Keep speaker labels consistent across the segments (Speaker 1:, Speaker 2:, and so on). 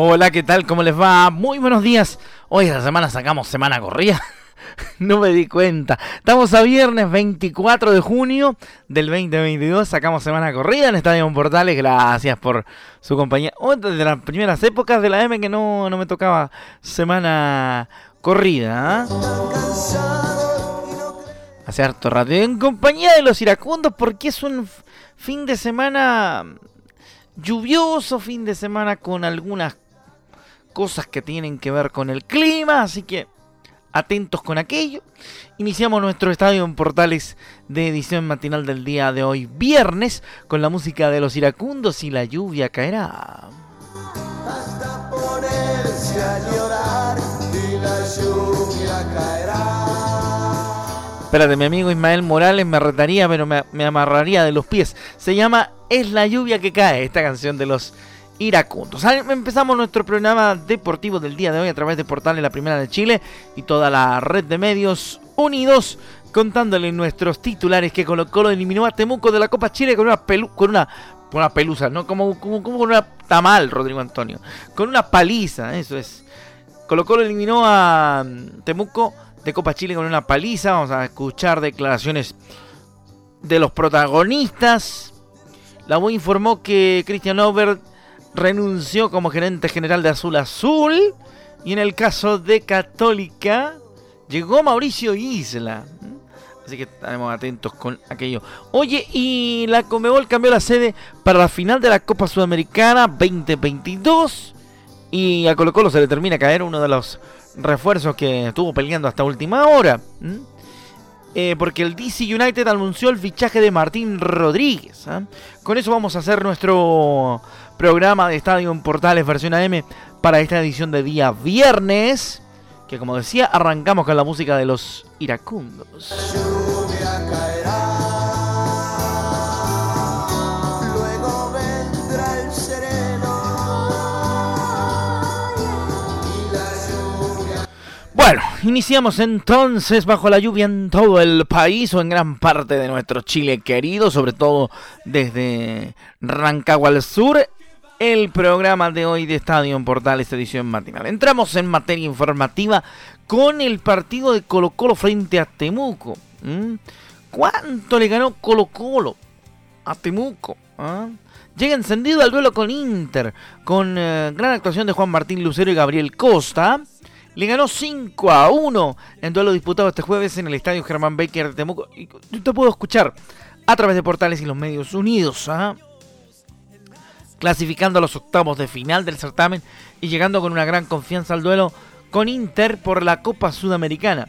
Speaker 1: Hola, ¿qué tal? ¿Cómo les va? Muy buenos días. Hoy esta semana sacamos semana corrida. no me di cuenta. Estamos a viernes 24 de junio del 2022. Sacamos semana corrida en Estadio Portales. Gracias por su compañía. Oh, desde las primeras épocas de la M que no, no me tocaba semana corrida. ¿ah? Hace harto rato. En compañía de los iracundos porque es un fin de semana lluvioso, fin de semana con algunas cosas que tienen que ver con el clima, así que atentos con aquello. Iniciamos nuestro estadio en portales de edición matinal del día de hoy, viernes, con la música de los iracundos y la lluvia caerá. Hasta ponerse a llorar y la lluvia caerá. Espérate, mi amigo Ismael Morales me retaría, pero me, me amarraría de los pies. Se llama Es la lluvia que cae, esta canción de los iracundos. Empezamos nuestro programa deportivo del día de hoy a través de Portales La Primera de Chile y toda la red de medios unidos contándole nuestros titulares que Colo Colo eliminó a Temuco de la Copa Chile con una pelu con una una pelusa, ¿no? Como, como, con una tamal, Rodrigo Antonio. Con una paliza, eso es. Colo Colo eliminó a mm, Temuco de Copa Chile con una paliza. Vamos a escuchar declaraciones de los protagonistas. La U informó que Christian Over renunció como gerente general de Azul Azul. Y en el caso de Católica, llegó Mauricio Isla. Así que estaremos atentos con aquello. Oye, y la Comebol cambió la sede para la final de la Copa Sudamericana 2022. Y a Colo Colo se le termina a caer uno de los refuerzos que estuvo peleando hasta última hora. Eh, porque el DC United anunció el fichaje de Martín Rodríguez. ¿ah? Con eso vamos a hacer nuestro programa de Estadio en Portales versión AM para esta edición de día viernes. Que como decía, arrancamos con la música de los iracundos. Bueno, iniciamos entonces bajo la lluvia en todo el país o en gran parte de nuestro Chile querido, sobre todo desde Rancagua al sur, el programa de hoy de Estadio en Portales edición matinal. Entramos en materia informativa con el partido de Colo Colo frente a Temuco. ¿Cuánto le ganó Colo Colo a Temuco? ¿Ah? Llega encendido al duelo con Inter, con eh, gran actuación de Juan Martín Lucero y Gabriel Costa. Le ganó 5 a 1 en duelo disputado este jueves en el estadio Germán Baker de Temuco. Y te puedo escuchar a través de portales y los medios unidos. ¿ah? Clasificando a los octavos de final del certamen y llegando con una gran confianza al duelo con Inter por la Copa Sudamericana.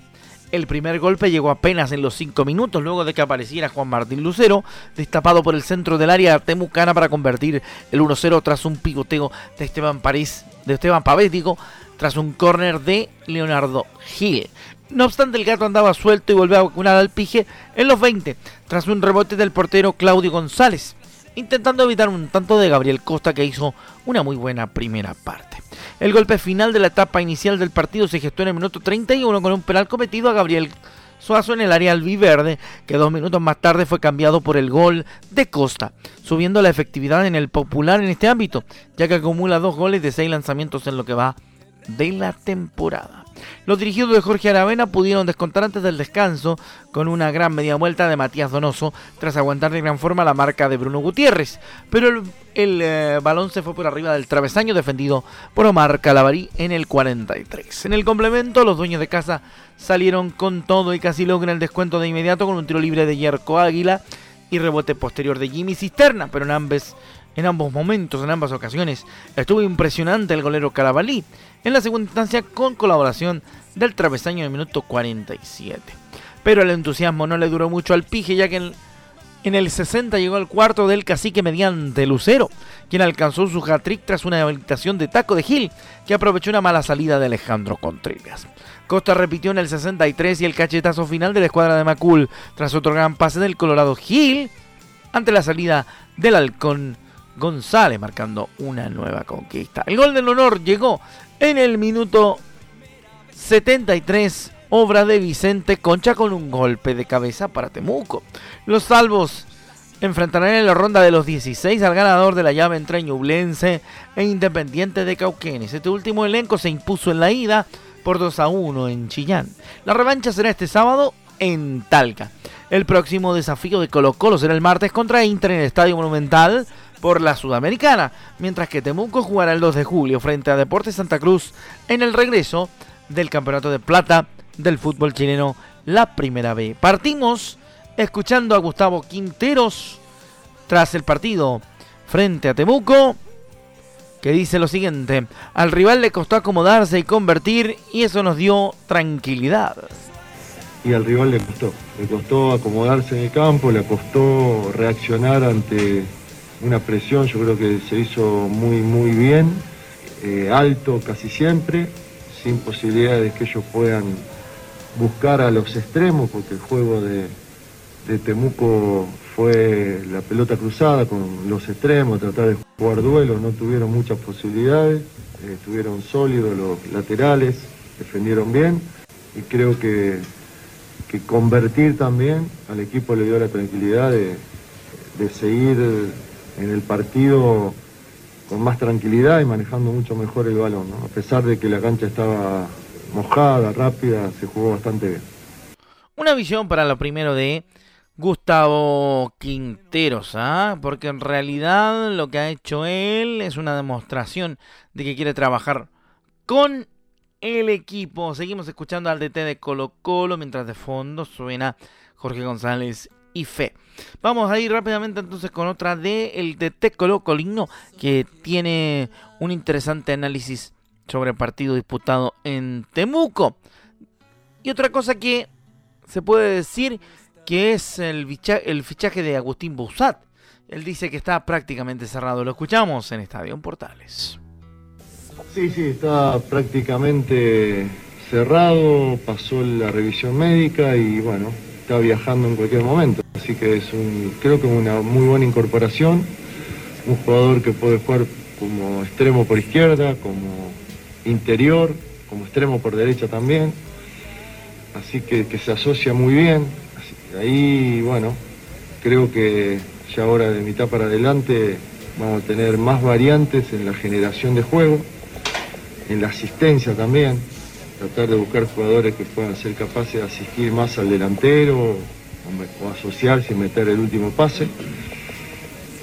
Speaker 1: El primer golpe llegó apenas en los 5 minutos luego de que apareciera Juan Martín Lucero, destapado por el centro del área temucana para convertir el 1-0 tras un picoteo de Esteban París, de Esteban Pavético, tras un córner de Leonardo Gil. No obstante, el gato andaba suelto y volvió a vacunar al pije en los 20, tras un rebote del portero Claudio González intentando evitar un tanto de Gabriel Costa que hizo una muy buena primera parte. El golpe final de la etapa inicial del partido se gestó en el minuto 31 con un penal cometido a Gabriel Suazo en el área albiverde, que dos minutos más tarde fue cambiado por el gol de Costa, subiendo la efectividad en el popular en este ámbito, ya que acumula dos goles de seis lanzamientos en lo que va de la temporada. Los dirigidos de Jorge Aravena pudieron descontar antes del descanso con una gran media vuelta de Matías Donoso tras aguantar de gran forma la marca de Bruno Gutiérrez, pero el, eh, balón se fue por arriba del travesaño defendido por Omar Calabarí en el 43. En el complemento, los dueños de casa salieron con todo y casi logran el descuento de inmediato con un tiro libre de Yerko Águila y rebote posterior de Jimmy Cisterna, pero en ambos en ambos momentos, en ambas ocasiones. Estuvo impresionante el golero Carabalí. En la segunda instancia, con colaboración del travesaño el minuto 47. Pero el entusiasmo no le duró mucho al Pije, ya que en, en el 60 llegó al cuarto del cacique mediante Lucero, quien alcanzó su hat-trick tras una habilitación de taco de Gil, que aprovechó una mala salida de Alejandro Contreras. Costa repitió en el 63 y el cachetazo final de la escuadra de Macul, tras otro gran pase del Colorado Gil, ante la salida del halcón González, marcando una nueva conquista. El gol del honor llegó en el minuto 73, obra de Vicente Concha con un golpe de cabeza para Temuco. Los salvos enfrentarán en la ronda de los 16 al ganador de la llave entre Ñublense e Independiente de Cauquenes. Este último elenco se impuso en la ida por 2 a 1 en Chillán. La revancha será este sábado en Talca. El próximo desafío de Colo Colo será el martes contra Inter en el Estadio Monumental por la Sudamericana, mientras que Temuco jugará el 2 de julio frente a Deportes Santa Cruz en el regreso del Campeonato de Plata del fútbol chileno, la primera B. Partimos escuchando a Gustavo Quinteros tras el partido frente a Temuco que dice lo siguiente, al rival le costó acomodarse y convertir y eso nos dio tranquilidad.
Speaker 2: Y al rival le costó, le costó acomodarse en el campo, le costó reaccionar ante una presión, yo creo que se hizo muy, muy bien, eh, alto casi siempre, sin posibilidad de que ellos puedan buscar a los extremos, porque el juego de, de Temuco fue la pelota cruzada con los extremos, tratar de jugar duelos, no tuvieron muchas posibilidades, eh, estuvieron sólidos los laterales, defendieron bien y creo que, que, convertir también al equipo le dio la tranquilidad de, de seguir en el partido con más tranquilidad y manejando mucho mejor el balón, a pesar de que la cancha estaba mojada, rápida, se jugó bastante bien.
Speaker 1: Una visión para lo primero de Gustavo Quinteros, ¿ah? porque en realidad lo que ha hecho él es una demostración de que quiere trabajar con el equipo. Seguimos escuchando al DT de Colo Colo mientras de fondo suena Jorge González Fe. Vamos a ir rápidamente entonces con otra de el DT Colo Colino que tiene un interesante análisis sobre el partido disputado en Temuco. Y otra cosa que se puede decir que es el, fichaje de Agustín Bouzat. Él dice que está prácticamente cerrado. Lo escuchamos en Estadio Portales.
Speaker 2: Sí, sí, está prácticamente cerrado, pasó la revisión médica y bueno, está viajando en cualquier momento. Así que es un, creo que una muy buena incorporación, un jugador que puede jugar como extremo por izquierda, como interior, como extremo por derecha también. Así que, que se asocia muy bien, ahí, bueno, creo que ya ahora de mitad para adelante vamos a tener más variantes en la generación de juego, en la asistencia también, tratar de buscar jugadores que puedan ser capaces de asistir más al delantero o, asociarse y meter el último pase.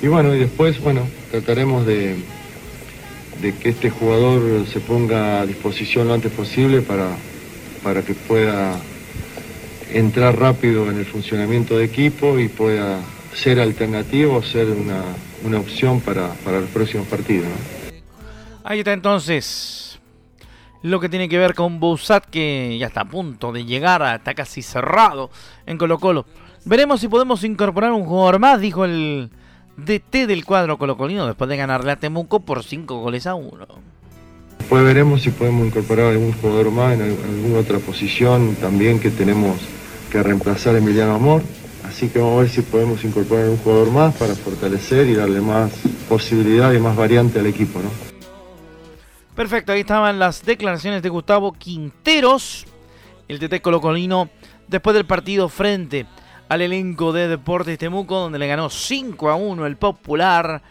Speaker 2: Y bueno, y después, bueno, trataremos de, de que este jugador se ponga a disposición lo antes posible para, para que pueda entrar rápido en el funcionamiento de equipo y pueda ser alternativo, ser una, una opción para, para el próximo partido.
Speaker 1: Ahí está entonces lo que tiene que ver con Bouzat, que ya está a punto de llegar, está casi cerrado en Colo Colo. Veremos si podemos incorporar un jugador más, dijo el DT del cuadro colocolino después de ganarle a Temuco por 5 goles a 1.
Speaker 2: Después veremos si podemos incorporar algún jugador más en alguna otra posición también que tenemos que reemplazar a Emiliano Amor. Así que vamos a ver si podemos incorporar un jugador más para fortalecer y darle más posibilidad y más variante al equipo. ¿no?
Speaker 1: Perfecto, ahí estaban las declaraciones de Gustavo Quinteros, el TT Colocolino, después del partido frente al elenco de Deportes Temuco, donde le ganó 5 a 1 el Popular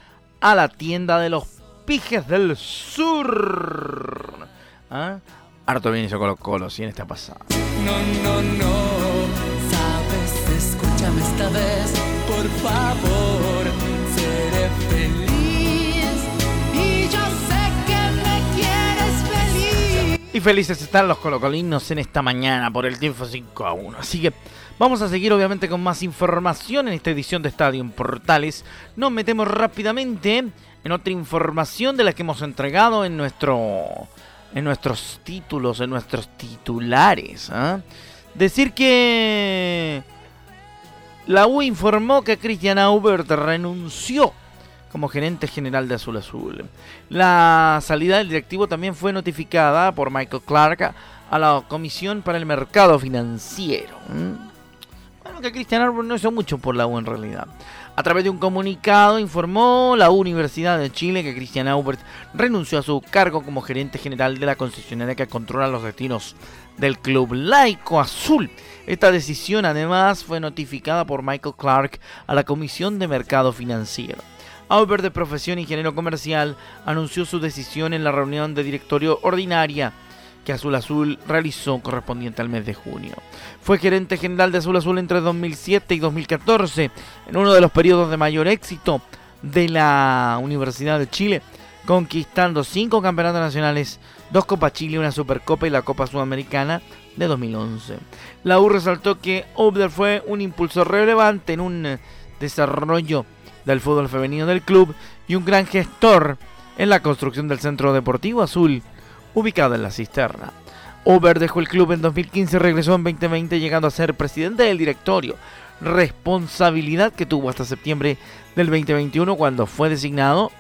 Speaker 1: a la tienda de los Pijes del Sur. ¿Ah? Harto bien hizo Colo Colo, si en esta pasada. No, no, no esta vez, por favor, Y felices están los colocolinos en esta mañana por el tiempo 5 a 1. Así que vamos a seguir obviamente con más información en esta edición de Estadio en Portales. Nos metemos rápidamente en otra información de la que hemos entregado en nuestro en nuestros títulos, en nuestros titulares. ¿ah? Decir que la U informó que Cristian Aubert renunció como gerente general de Azul Azul. La salida del directivo también fue notificada por Michael Clark a la Comisión para el Mercado Financiero. Bueno, que Cristian Aubert no hizo mucho por la U en realidad. A través de un comunicado informó la Universidad de Chile que Cristian Aubert renunció a su cargo como gerente general de la concesionaria que controla los destinos del club laico azul. Esta decisión además fue notificada por Michael Clark a la Comisión de Mercado Financiero. Aubert, de profesión ingeniero comercial, anunció su decisión en la reunión de directorio ordinaria que Azul Azul realizó correspondiente al mes de junio. Fue gerente general de Azul Azul entre 2007 y 2014, en uno de los periodos de mayor éxito de la Universidad de Chile, conquistando cinco campeonatos nacionales, dos Copa Chile, una Supercopa y la Copa Sudamericana de 2011. La U resaltó que Obder fue un impulsor relevante en un desarrollo del fútbol femenino del club y un gran gestor en la construcción del Centro Deportivo Azul ubicado en la cisterna. Ober dejó el club en 2015 y regresó en 2020 llegando a ser presidente del directorio, responsabilidad que tuvo hasta septiembre del 2021 cuando fue designado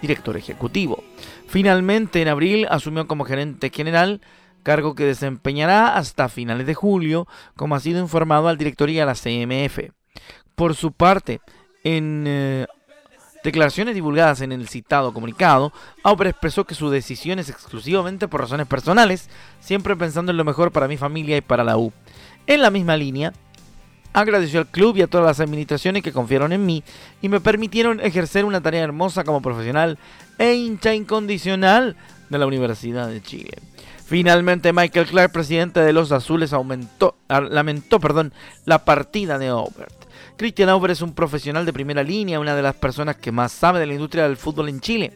Speaker 1: director ejecutivo. Finalmente en abril asumió como gerente general, cargo que desempeñará hasta finales de julio, como ha sido informado al directorio y a la CMF. Por su parte, en eh, declaraciones divulgadas en el citado comunicado, Auber expresó que su decisión es exclusivamente por razones personales, siempre pensando en lo mejor para mi familia y para la U. En la misma línea, agradeció al club y a todas las administraciones que confiaron en mí y me permitieron ejercer una tarea hermosa como profesional e hincha incondicional de la Universidad de Chile. Finalmente, Michael Clark, presidente de los Azules, aumentó, lamentó perdón, la partida de Aubert. Cristian Auber es un profesional de primera línea, una de las personas que más sabe de la industria del fútbol en Chile.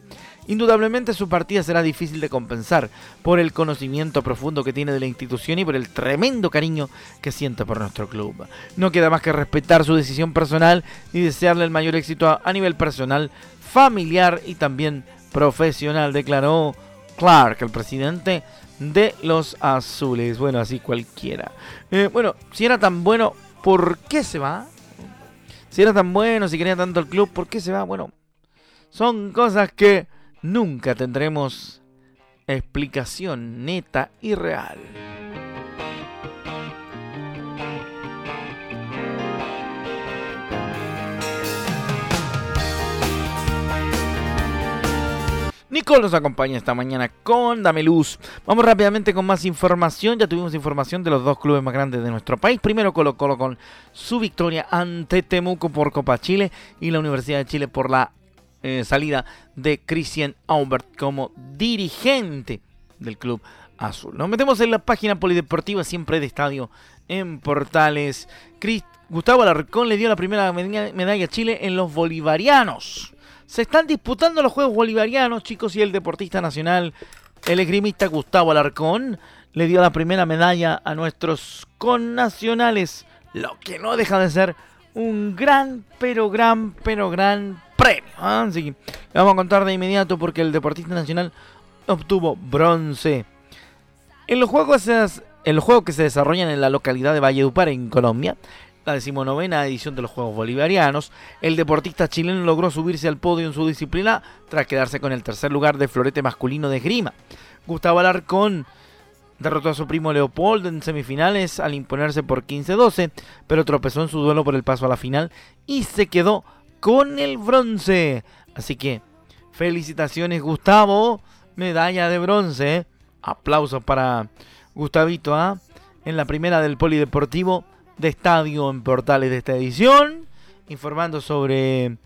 Speaker 1: Indudablemente su partida será difícil de compensar por el conocimiento profundo que tiene de la institución y por el tremendo cariño que siente por nuestro club. No queda más que respetar su decisión personal y desearle el mayor éxito a, nivel personal, familiar y también profesional, declaró Clark, el presidente de los Azules. Bueno, así cualquiera. Eh, bueno, si era tan bueno, ¿por qué se va? Si era tan bueno, si quería tanto el club, ¿por qué se va? Bueno, son cosas que nunca tendremos explicación neta y real. Nicole nos acompaña esta mañana con Dame Luz. Vamos rápidamente con más información. Ya tuvimos información de los dos clubes más grandes de nuestro país. Primero Colo Colo con su victoria ante Temuco por Copa Chile y la Universidad de Chile por la eh, salida de Christian Aubert como dirigente del club azul. Nos metemos en la página polideportiva siempre de estadio en Portales. Gustavo Alarcón le dio la primera medalla a Chile en los bolivarianos. Se están disputando los Juegos Bolivarianos, chicos, y el deportista nacional, el esgrimista Gustavo Alarcón, le dio la primera medalla a nuestros connacionales, lo que no deja de ser un gran, pero gran, pero gran premio. ¿ah? Así que vamos a contar de inmediato porque el deportista nacional obtuvo bronce. En los juegos, en los juegos que se desarrollan en la localidad de Valledupar, en Colombia, la decimonovena edición de los Juegos Bolivarianos, el deportista chileno logró subirse al podio en su disciplina tras quedarse con el tercer lugar de florete masculino de grima. Gustavo Alarcón derrotó a su primo Leopoldo en semifinales al imponerse por 15-12, pero tropezó en su duelo por el paso a la final y se quedó con el bronce. Así que, felicitaciones Gustavo, medalla de bronce. Aplausos para Gustavito ¿ah? en la primera del Polideportivo de estadio en portales de esta edición, informando sobre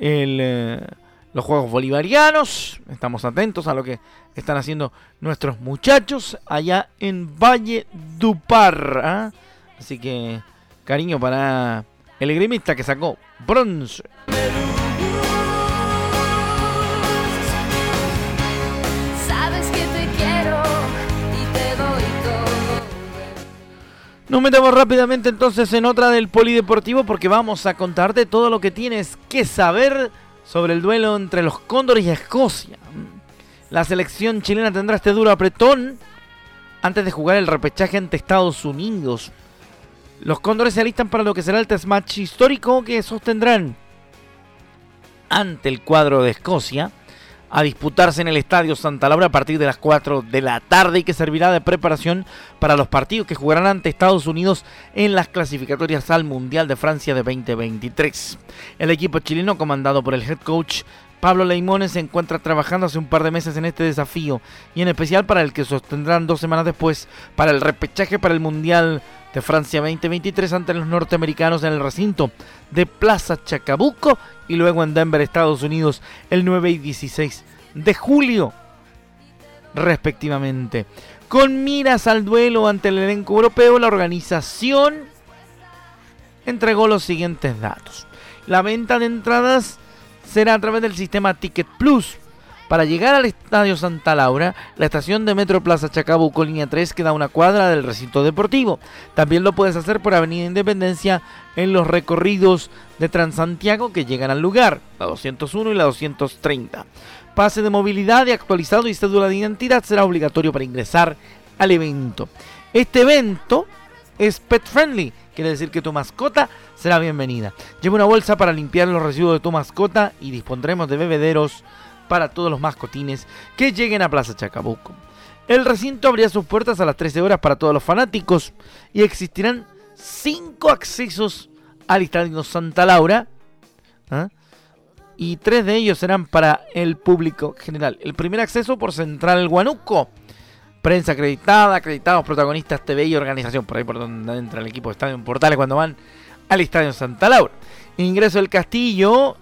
Speaker 1: eh, los Juegos Bolivarianos. Estamos atentos a lo que están haciendo nuestros muchachos allá en Valle Dupar. ¿ah? Así que cariño para el gremista que sacó bronce. Nos metemos rápidamente entonces en otra del polideportivo porque vamos a contarte todo lo que tienes que saber sobre el duelo entre los Cóndores y Escocia. La selección chilena tendrá este duro apretón antes de jugar el repechaje ante Estados Unidos. Los Cóndores se alistan para lo que será el test match histórico que sostendrán ante el cuadro de Escocia a disputarse en el Estadio Santa Laura a partir de las 4 de la tarde y que servirá de preparación para los partidos que jugarán ante Estados Unidos en las clasificatorias al Mundial de Francia de 2023. El equipo chileno comandado por el head coach Pablo Leimones se encuentra trabajando hace un par de meses en este desafío y en especial para el que sostendrán dos semanas después para el repechaje para el Mundial de Francia 2023 ante los norteamericanos en el recinto de Plaza Chacabuco y luego en Denver, Estados Unidos, el 9 y 16 de julio, respectivamente. Con miras al duelo ante el elenco europeo, la organización entregó los siguientes datos. La venta de entradas será a través del sistema Ticket Plus para llegar al Estadio Santa Laura, la estación de Metro Plaza Chacabuco, línea 3, queda a una cuadra del recinto deportivo. También lo puedes hacer por Avenida Independencia en los recorridos de Transantiago que llegan al lugar, la 201 y la 230. Pase de movilidad y actualizado y cédula de identidad será obligatorio para ingresar al evento. Este evento es pet friendly, quiere decir que tu mascota será bienvenida. Lleva una bolsa para limpiar los residuos de tu mascota y dispondremos de bebederos para todos los mascotines que lleguen a Plaza Chacabuco. El recinto abrirá sus puertas a las 13 horas para todos los fanáticos y existirán 5 accesos al Estadio Santa Laura. ¿ah? Y tres de ellos serán para el público general. El primer acceso por Central Guanuco. Prensa acreditada, acreditados, protagonistas TV y organización. Por ahí por donde entra el equipo de Estadio Portales cuando van al Estadio Santa Laura. Ingreso del Castillo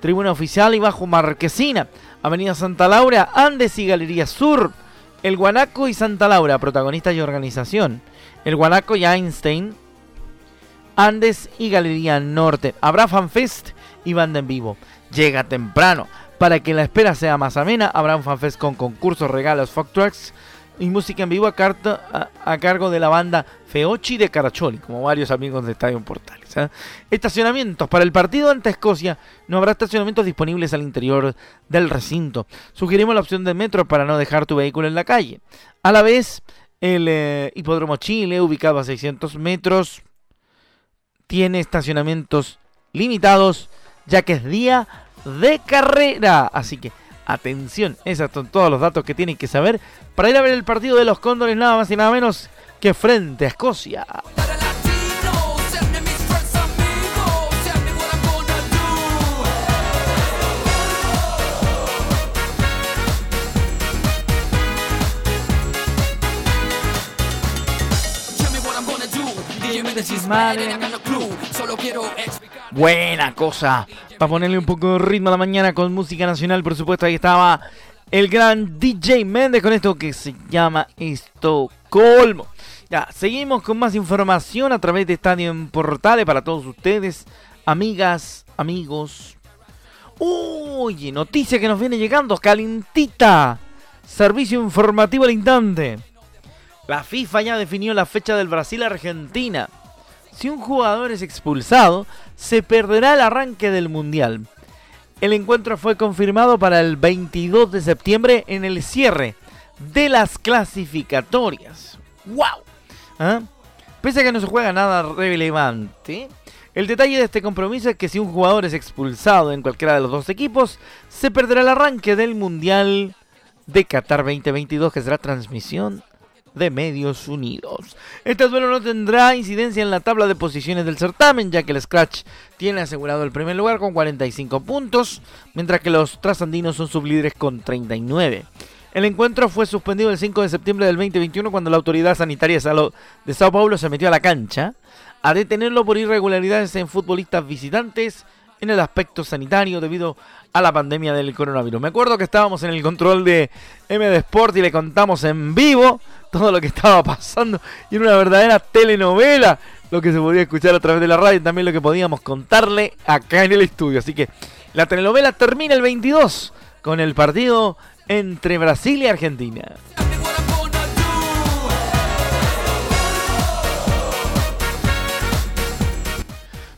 Speaker 1: Tribuna Oficial y Bajo Marquesina, Avenida Santa Laura, Andes y Galería Sur, El Guanaco y Santa Laura, protagonistas y organización, El Guanaco y Einstein, Andes y Galería Norte. Habrá fanfest y banda en vivo. Llega temprano. Para que la espera sea más amena, habrá un fanfest con concursos, regalos, folk trucks y música en vivo a, cargo de la banda Feochi de Caracholi, como varios amigos de Estadio Portales. ¿eh? Estacionamientos. Para el partido ante Escocia no habrá estacionamientos disponibles al interior del recinto. Sugerimos la opción de metro para no dejar tu vehículo en la calle. A la vez, el eh, Hipódromo Chile, ubicado a 600 metros, tiene estacionamientos limitados, ya que es día de carrera. Así que Atención, esos son todos los datos que tienen que saber para ir a ver el partido de los Cóndores, nada más y nada menos que frente a Escocia. Buena cosa. Para ponerle un poco de ritmo a la mañana con música nacional, por supuesto, ahí estaba el gran DJ Méndez con esto que se llama Estocolmo. Ya, seguimos con más información a través de Estadio en Portales para todos ustedes, amigas, amigos. Oye, noticia que nos viene llegando, calentita. Servicio informativo al instante. La FIFA ya definió la fecha del Brasil-Argentina. Si un jugador es expulsado, se perderá el arranque del Mundial. El encuentro fue confirmado para el 22 de septiembre en el cierre de las clasificatorias. ¡Wow! ¿Ah? Pese a que no se juega nada relevante, el detalle de este compromiso es que si un jugador es expulsado en cualquiera de los dos equipos, se perderá el arranque del Mundial de Qatar 2022, que será transmisión de Medios Unidos. Este duelo no tendrá incidencia en la tabla de posiciones del certamen, ya que el Scratch tiene asegurado el primer lugar con 45 puntos, mientras que los trasandinos son sublíderes con 39. El encuentro fue suspendido el 5 de septiembre del 2021 cuando la autoridad sanitaria de Sao Paulo se metió a la cancha a detenerlo por irregularidades en futbolistas visitantes en el aspecto sanitario debido a la pandemia del coronavirus. Me acuerdo que estábamos en el control de MD Sport y le contamos en vivo todo lo que estaba pasando y era una verdadera telenovela lo que se podía escuchar a través de la radio y también lo que podíamos contarle acá en el estudio. Así que la telenovela termina el 22 con el partido entre Brasil y Argentina.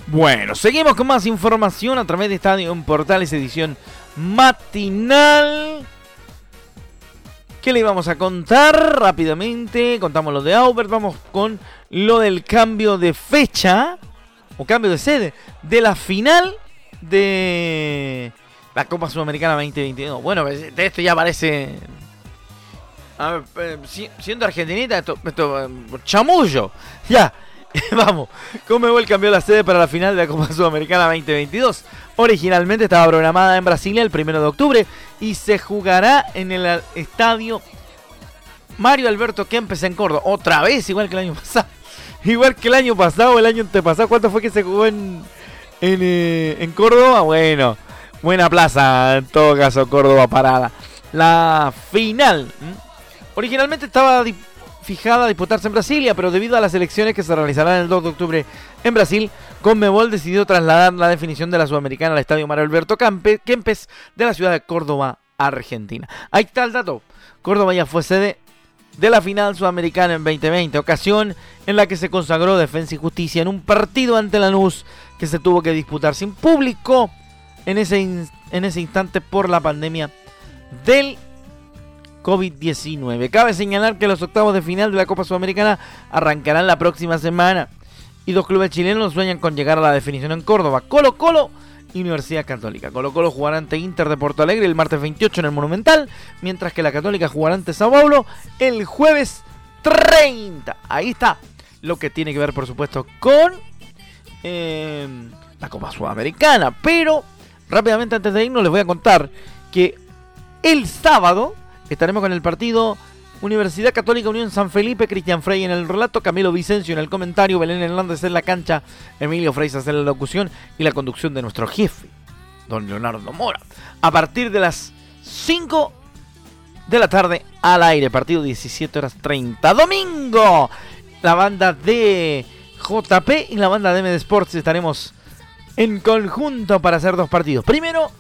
Speaker 1: Bueno, seguimos con más información a través de Estadio Portales, edición matinal. ¿Qué le íbamos a contar rápidamente? Contamos lo de Aubert, vamos con lo del cambio de fecha o cambio de sede de la final de la Copa Sudamericana 2022. Bueno, de esto ya parece. A ver, eh, siendo argentinita, esto, esto eh, chamullo. Ya, vamos. el cambió la sede para la final de la Copa Sudamericana 2022. Originalmente estaba programada en Brasilia el 1 de octubre y se jugará en el estadio Mario Alberto Kempes en Córdoba. Otra vez, igual que el año pasado. Igual que el año pasado, el año antepasado. ¿Cuánto fue que se jugó en, en, eh, Córdoba? Bueno, buena plaza, en todo caso, Córdoba parada. La final. Originalmente estaba fijada a disputarse en Brasilia, pero debido a las elecciones que se realizarán el 2 de octubre en Brasil, Conmebol decidió trasladar la definición de la Sudamericana al Estadio Mario Alberto Kempes de la ciudad de Córdoba, Argentina. Ahí está el dato. Córdoba ya fue sede de la final sudamericana en 2020, ocasión en la que se consagró Defensa y Justicia en un partido ante Lanús que se tuvo que disputar sin público en ese, en ese instante por la pandemia del COVID-19. Cabe señalar que los octavos de final de la Copa Sudamericana arrancarán la próxima semana y dos clubes chilenos sueñan con llegar a la definición en Córdoba. Colo Colo y Universidad Católica. Colo Colo jugará ante Inter de Porto Alegre el martes 28 en el Monumental, mientras que la Católica jugará ante Sao Paulo el jueves 30. Ahí está lo que tiene que ver, por supuesto, con eh, la Copa Sudamericana. Pero rápidamente antes de irnos les voy a contar que el sábado Estaremos con el partido Universidad Católica Unión San Felipe, Cristian Frey en el relato, Camilo Vicencio en el comentario, Belén Hernández en la cancha, Emilio Freisas en la locución y la conducción de nuestro jefe, don Leonardo Mora. A partir de las 5 de la tarde al aire, partido 17 horas 30. Domingo, la banda de JP y la banda de MD Sports estaremos en conjunto para hacer dos partidos. Primero,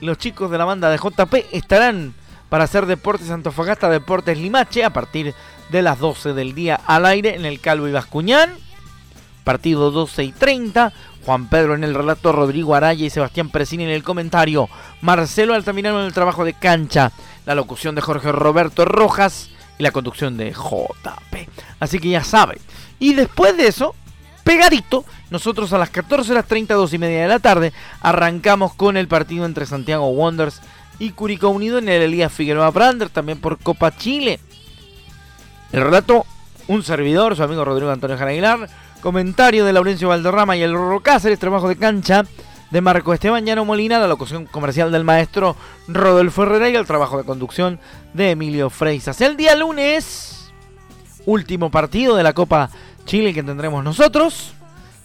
Speaker 1: los chicos de la banda de JP estarán para hacer Deportes Antofagasta, Deportes Limache a partir de las 12 del día al aire en el Calvo y Bascuñán. Partido 12 y 30. Juan Pedro en el relato, Rodrigo Araya y Sebastián Presini en el comentario. Marcelo Altamirano en el trabajo de cancha. La locución de Jorge Roberto Rojas y la conducción de JP. Así que ya saben. Y después de eso, pegadito, nosotros a las 14 horas 32 y media de la tarde arrancamos con el partido entre Santiago Wonders y Curicó Unido en el Elías Figueroa Brander, también por Copa Chile. El relato, un servidor, su amigo Rodrigo Antonio Jaraguilar, comentario de Laurencio Valderrama y el Rorro Cáceres, trabajo de cancha de Marco Esteban Llano Molina, la locución comercial del maestro Rodolfo Herrera y el trabajo de conducción de Emilio Freisas. El día lunes, último partido de la Copa Chile que tendremos nosotros,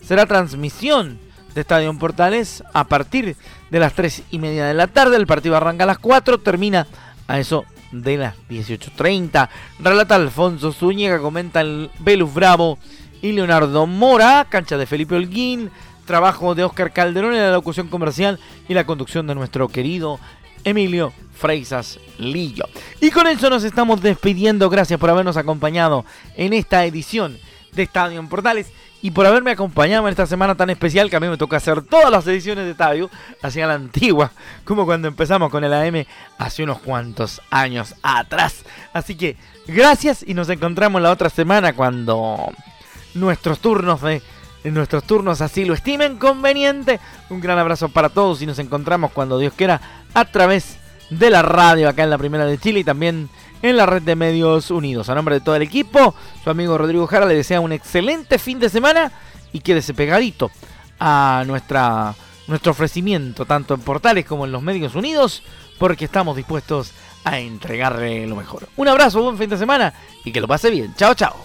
Speaker 1: será transmisión de Estadio Portales a partir de las 3 y media de la tarde. El partido arranca a las 4, termina a eso de las 18.30. Relata Alfonso Zúñiga, comenta el Velus Bravo y Leonardo Mora, cancha de Felipe Holguín, trabajo de Oscar Calderón en la locución comercial y la conducción de nuestro querido Emilio Freisas Lillo. Y con eso nos estamos despidiendo. Gracias por habernos acompañado en esta edición de Estadio en Portales y por haberme acompañado en esta semana tan especial que a mí me toca hacer todas las ediciones de Estadio, hacia la antigua, como cuando empezamos con el AM hace unos cuantos años atrás. Así que gracias y nos encontramos la otra semana cuando nuestros turnos de nuestros turnos así lo estimen conveniente. Un gran abrazo para todos y nos encontramos cuando Dios quiera a través de la radio acá en la Primera de Chile y también en la red de medios unidos. A nombre de todo el equipo, su amigo Rodrigo Jara le desea un excelente fin de semana y quédese pegadito a nuestra, nuestro ofrecimiento, tanto en portales como en los medios unidos, porque estamos dispuestos a entregarle lo mejor. Un abrazo, buen fin de semana y que lo pase bien. Chao, chao.